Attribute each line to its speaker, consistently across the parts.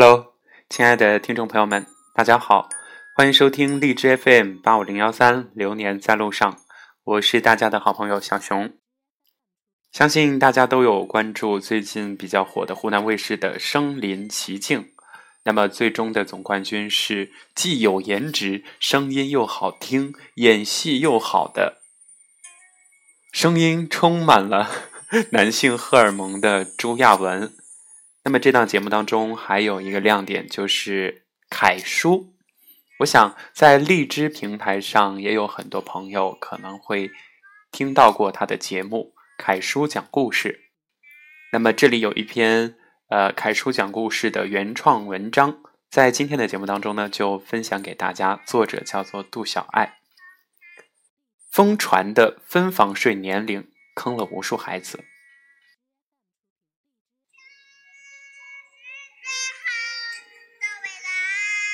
Speaker 1: Hello，亲爱的听众朋友们，大家好，欢迎收听荔枝 FM 八五零幺三流年在路上，我是大家的好朋友小熊。相信大家都有关注最近比较火的湖南卫视的《声临其境》，那么最终的总冠军是既有颜值、声音又好听、演戏又好的，声音充满了 男性荷尔蒙的朱亚文。那么这档节目当中还有一个亮点就是凯叔，我想在荔枝平台上也有很多朋友可能会听到过他的节目《凯叔讲故事》。那么这里有一篇呃凯叔讲故事的原创文章，在今天的节目当中呢就分享给大家，作者叫做杜小爱。疯传的分房睡年龄坑了无数孩子。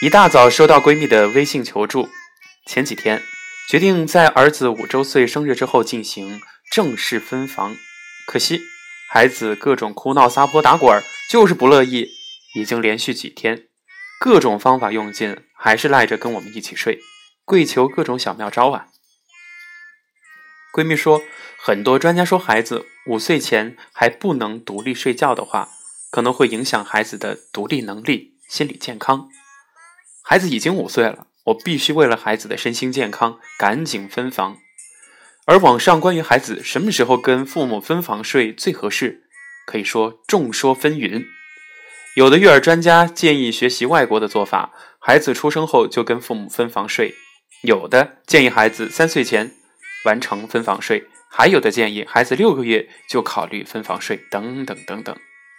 Speaker 1: 一大早收到闺蜜的微信求助，前几天决定在儿子五周岁生日之后进行正式分房，可惜孩子各种哭闹、撒泼、打滚，就是不乐意。已经连续几天，各种方法用尽，还是赖着跟我们一起睡，跪求各种小妙招啊！闺蜜说，很多专家说，孩子五岁前还不能独立睡觉的话，可能会影响孩子的独立能力、心理健康。孩子已经五岁了，我必须为了孩子的身心健康赶紧分房。而网上关于孩子什么时候跟父母分房睡最合适，可以说众说纷纭。有的育儿专家建议学习外国的做法，孩子出生后就跟父母分房睡；有的建议孩子三岁前完成分房睡，还有的建议孩子六个月就考虑分房睡，等等等等。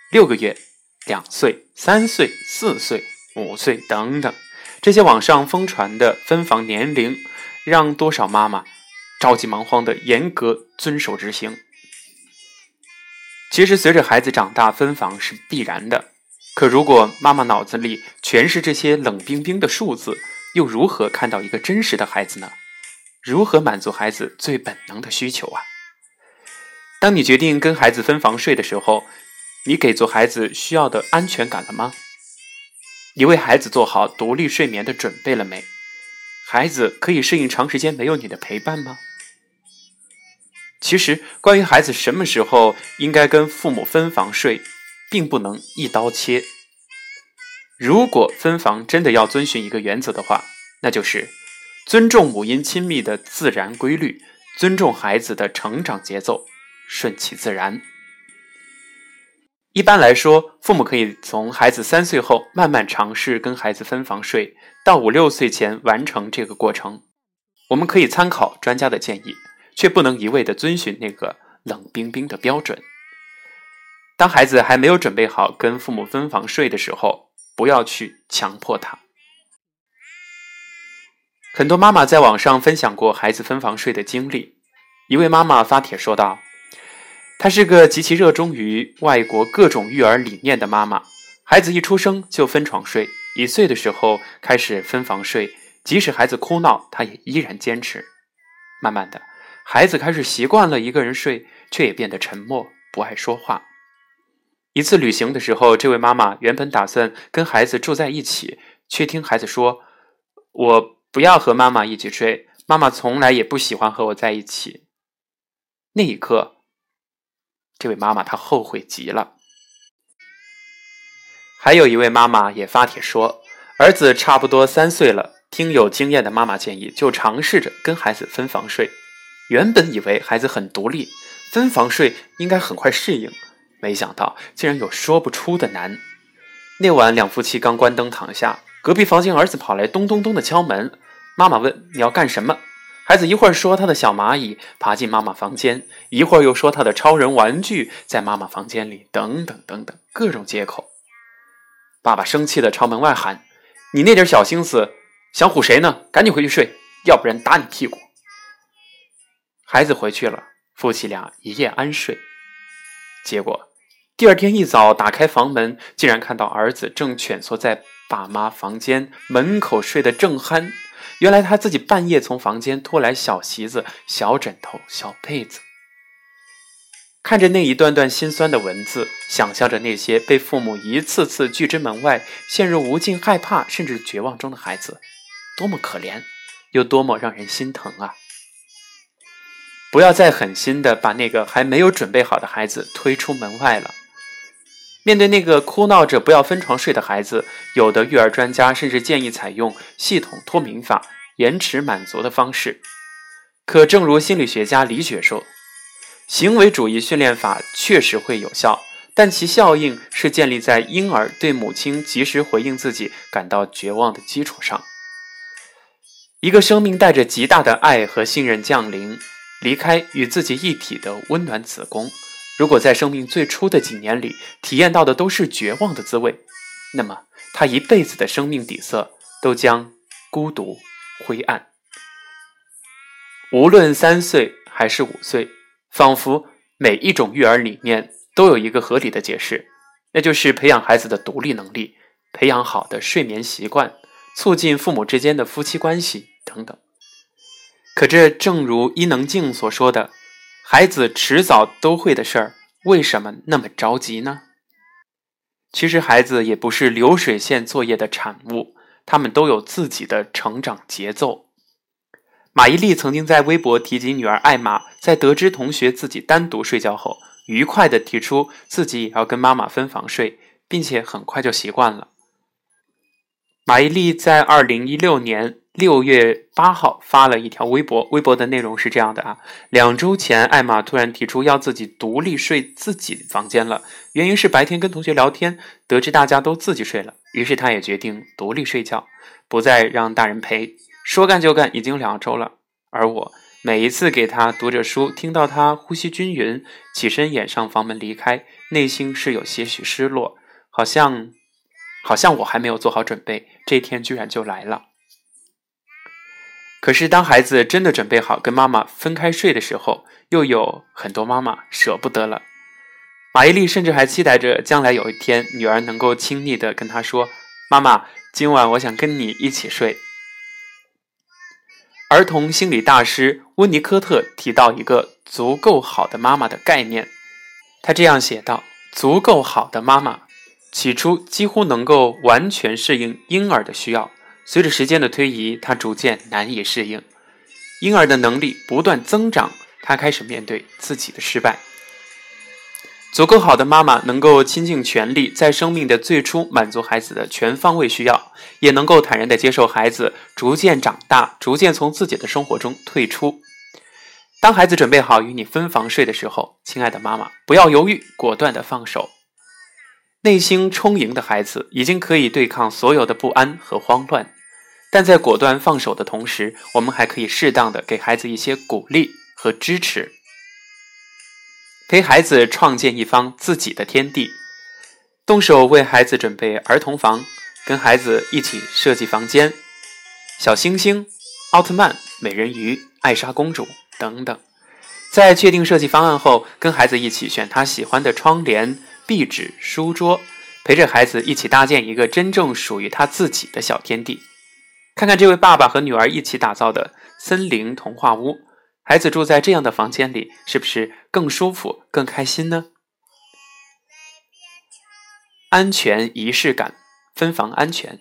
Speaker 1: 六个月、两岁、三岁、四岁、五岁等等。这些网上疯传的分房年龄，让多少妈妈着急忙慌的严格遵守执行。其实，随着孩子长大，分房是必然的。可如果妈妈脑子里全是这些冷冰冰的数字，又如何看到一个真实的孩子呢？如何满足孩子最本能的需求啊？当你决定跟孩子分房睡的时候，你给足孩子需要的安全感了吗？你为孩子做好独立睡眠的准备了没？孩子可以适应长时间没有你的陪伴吗？其实，关于孩子什么时候应该跟父母分房睡，并不能一刀切。如果分房真的要遵循一个原则的话，那就是尊重母婴亲密的自然规律，尊重孩子的成长节奏，顺其自然。一般来说，父母可以从孩子三岁后慢慢尝试跟孩子分房睡，到五六岁前完成这个过程。我们可以参考专家的建议，却不能一味的遵循那个冷冰冰的标准。当孩子还没有准备好跟父母分房睡的时候，不要去强迫他。很多妈妈在网上分享过孩子分房睡的经历，一位妈妈发帖说道。她是个极其热衷于外国各种育儿理念的妈妈，孩子一出生就分床睡，一岁的时候开始分房睡，即使孩子哭闹，她也依然坚持。慢慢的，孩子开始习惯了一个人睡，却也变得沉默，不爱说话。一次旅行的时候，这位妈妈原本打算跟孩子住在一起，却听孩子说：“我不要和妈妈一起睡，妈妈从来也不喜欢和我在一起。”那一刻。这位妈妈她后悔极了。还有一位妈妈也发帖说，儿子差不多三岁了，听有经验的妈妈建议，就尝试着跟孩子分房睡。原本以为孩子很独立，分房睡应该很快适应，没想到竟然有说不出的难。那晚两夫妻刚关灯躺下，隔壁房间儿子跑来咚咚咚的敲门，妈妈问你要干什么？孩子一会儿说他的小蚂蚁爬进妈妈房间，一会儿又说他的超人玩具在妈妈房间里，等等等等，各种借口。爸爸生气的朝门外喊：“你那点小心思，想唬谁呢？赶紧回去睡，要不然打你屁股。”孩子回去了，夫妻俩一夜安睡。结果第二天一早打开房门，竟然看到儿子正蜷缩在爸妈房间门口睡得正酣。原来他自己半夜从房间拖来小席子、小枕头、小被子。看着那一段段心酸的文字，想象着那些被父母一次次拒之门外、陷入无尽害怕甚至绝望中的孩子，多么可怜，又多么让人心疼啊！不要再狠心的把那个还没有准备好的孩子推出门外了。面对那个哭闹着不要分床睡的孩子，有的育儿专家甚至建议采用系统脱敏法，延迟满足的方式。可正如心理学家李雪说。行为主义训练法确实会有效，但其效应是建立在婴儿对母亲及时回应自己感到绝望的基础上。一个生命带着极大的爱和信任降临，离开与自己一体的温暖子宫。如果在生命最初的几年里体验到的都是绝望的滋味，那么他一辈子的生命底色都将孤独、灰暗。无论三岁还是五岁。仿佛每一种育儿理念都有一个合理的解释，那就是培养孩子的独立能力，培养好的睡眠习惯，促进父母之间的夫妻关系等等。可这正如伊能静所说的：“孩子迟早都会的事儿，为什么那么着急呢？”其实孩子也不是流水线作业的产物，他们都有自己的成长节奏。马伊琍曾经在微博提及女儿艾玛，在得知同学自己单独睡觉后，愉快地提出自己也要跟妈妈分房睡，并且很快就习惯了。马伊琍在二零一六年六月八号发了一条微博，微博的内容是这样的啊：两周前，艾玛突然提出要自己独立睡自己房间了，原因是白天跟同学聊天，得知大家都自己睡了，于是她也决定独立睡觉，不再让大人陪。说干就干，已经两周了。而我每一次给他读着书，听到他呼吸均匀，起身掩上房门离开，内心是有些许失落，好像，好像我还没有做好准备，这天居然就来了。可是当孩子真的准备好跟妈妈分开睡的时候，又有很多妈妈舍不得了。马伊琍甚至还期待着将来有一天，女儿能够亲昵的跟她说：“妈妈，今晚我想跟你一起睡。”儿童心理大师温尼科特提到一个足够好的妈妈的概念，他这样写道：“足够好的妈妈，起初几乎能够完全适应婴儿的需要，随着时间的推移，他逐渐难以适应。婴儿的能力不断增长，他开始面对自己的失败。”足够好的妈妈能够倾尽全力，在生命的最初满足孩子的全方位需要，也能够坦然地接受孩子逐渐长大，逐渐从自己的生活中退出。当孩子准备好与你分房睡的时候，亲爱的妈妈，不要犹豫，果断地放手。内心充盈的孩子已经可以对抗所有的不安和慌乱，但在果断放手的同时，我们还可以适当的给孩子一些鼓励和支持。陪孩子创建一方自己的天地，动手为孩子准备儿童房，跟孩子一起设计房间，小星星、奥特曼、美人鱼、艾莎公主等等。在确定设计方案后，跟孩子一起选他喜欢的窗帘、壁纸、书桌，陪着孩子一起搭建一个真正属于他自己的小天地。看看这位爸爸和女儿一起打造的森林童话屋。孩子住在这样的房间里，是不是更舒服、更开心呢？安全仪式感，分房安全。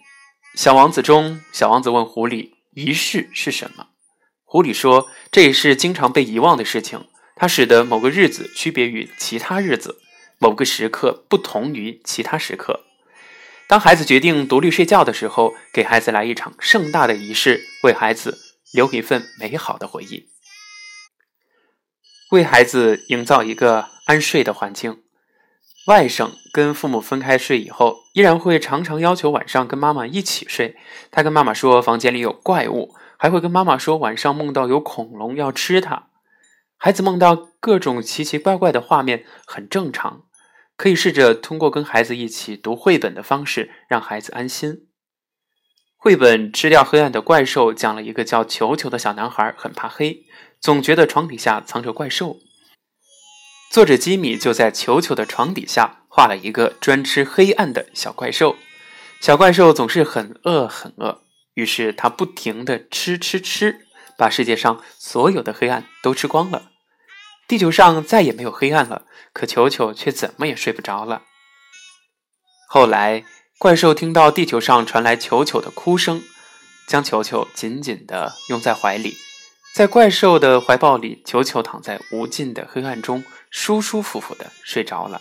Speaker 1: 小王子中，小王子问狐狸：“仪式是什么？”狐狸说：“这也是经常被遗忘的事情，它使得某个日子区别于其他日子，某个时刻不同于其他时刻。当孩子决定独立睡觉的时候，给孩子来一场盛大的仪式，为孩子留一份美好的回忆。”为孩子营造一个安睡的环境。外甥跟父母分开睡以后，依然会常常要求晚上跟妈妈一起睡。他跟妈妈说房间里有怪物，还会跟妈妈说晚上梦到有恐龙要吃他。孩子梦到各种奇奇怪怪的画面很正常，可以试着通过跟孩子一起读绘本的方式让孩子安心。绘本《吃掉黑暗的怪兽》讲了一个叫球球的小男孩很怕黑。总觉得床底下藏着怪兽。作者吉米就在球球的床底下画了一个专吃黑暗的小怪兽。小怪兽总是很饿很饿，于是他不停的吃吃吃，把世界上所有的黑暗都吃光了。地球上再也没有黑暗了，可球球却怎么也睡不着了。后来，怪兽听到地球上传来球球的哭声，将球球紧紧地拥在怀里。在怪兽的怀抱里，球球躺在无尽的黑暗中，舒舒服服地睡着了。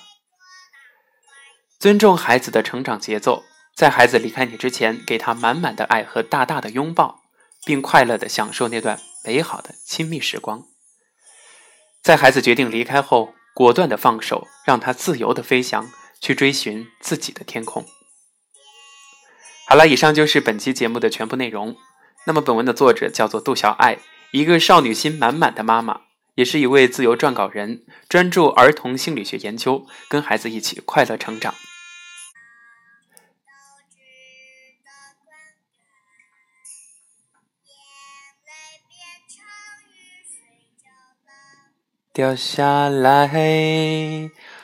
Speaker 1: 尊重孩子的成长节奏，在孩子离开你之前，给他满满的爱和大大的拥抱，并快乐地享受那段美好的亲密时光。在孩子决定离开后，果断的放手，让他自由的飞翔，去追寻自己的天空。好了，以上就是本期节目的全部内容。那么，本文的作者叫做杜小爱。一个少女心满满的妈妈，也是一位自由撰稿人，专注儿童心理学研究，跟孩子一起快乐成长。掉下来。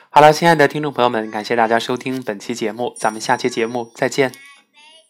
Speaker 1: 好了，亲爱的听众朋友们，感谢大家收听本期节目，咱们下期节目再见。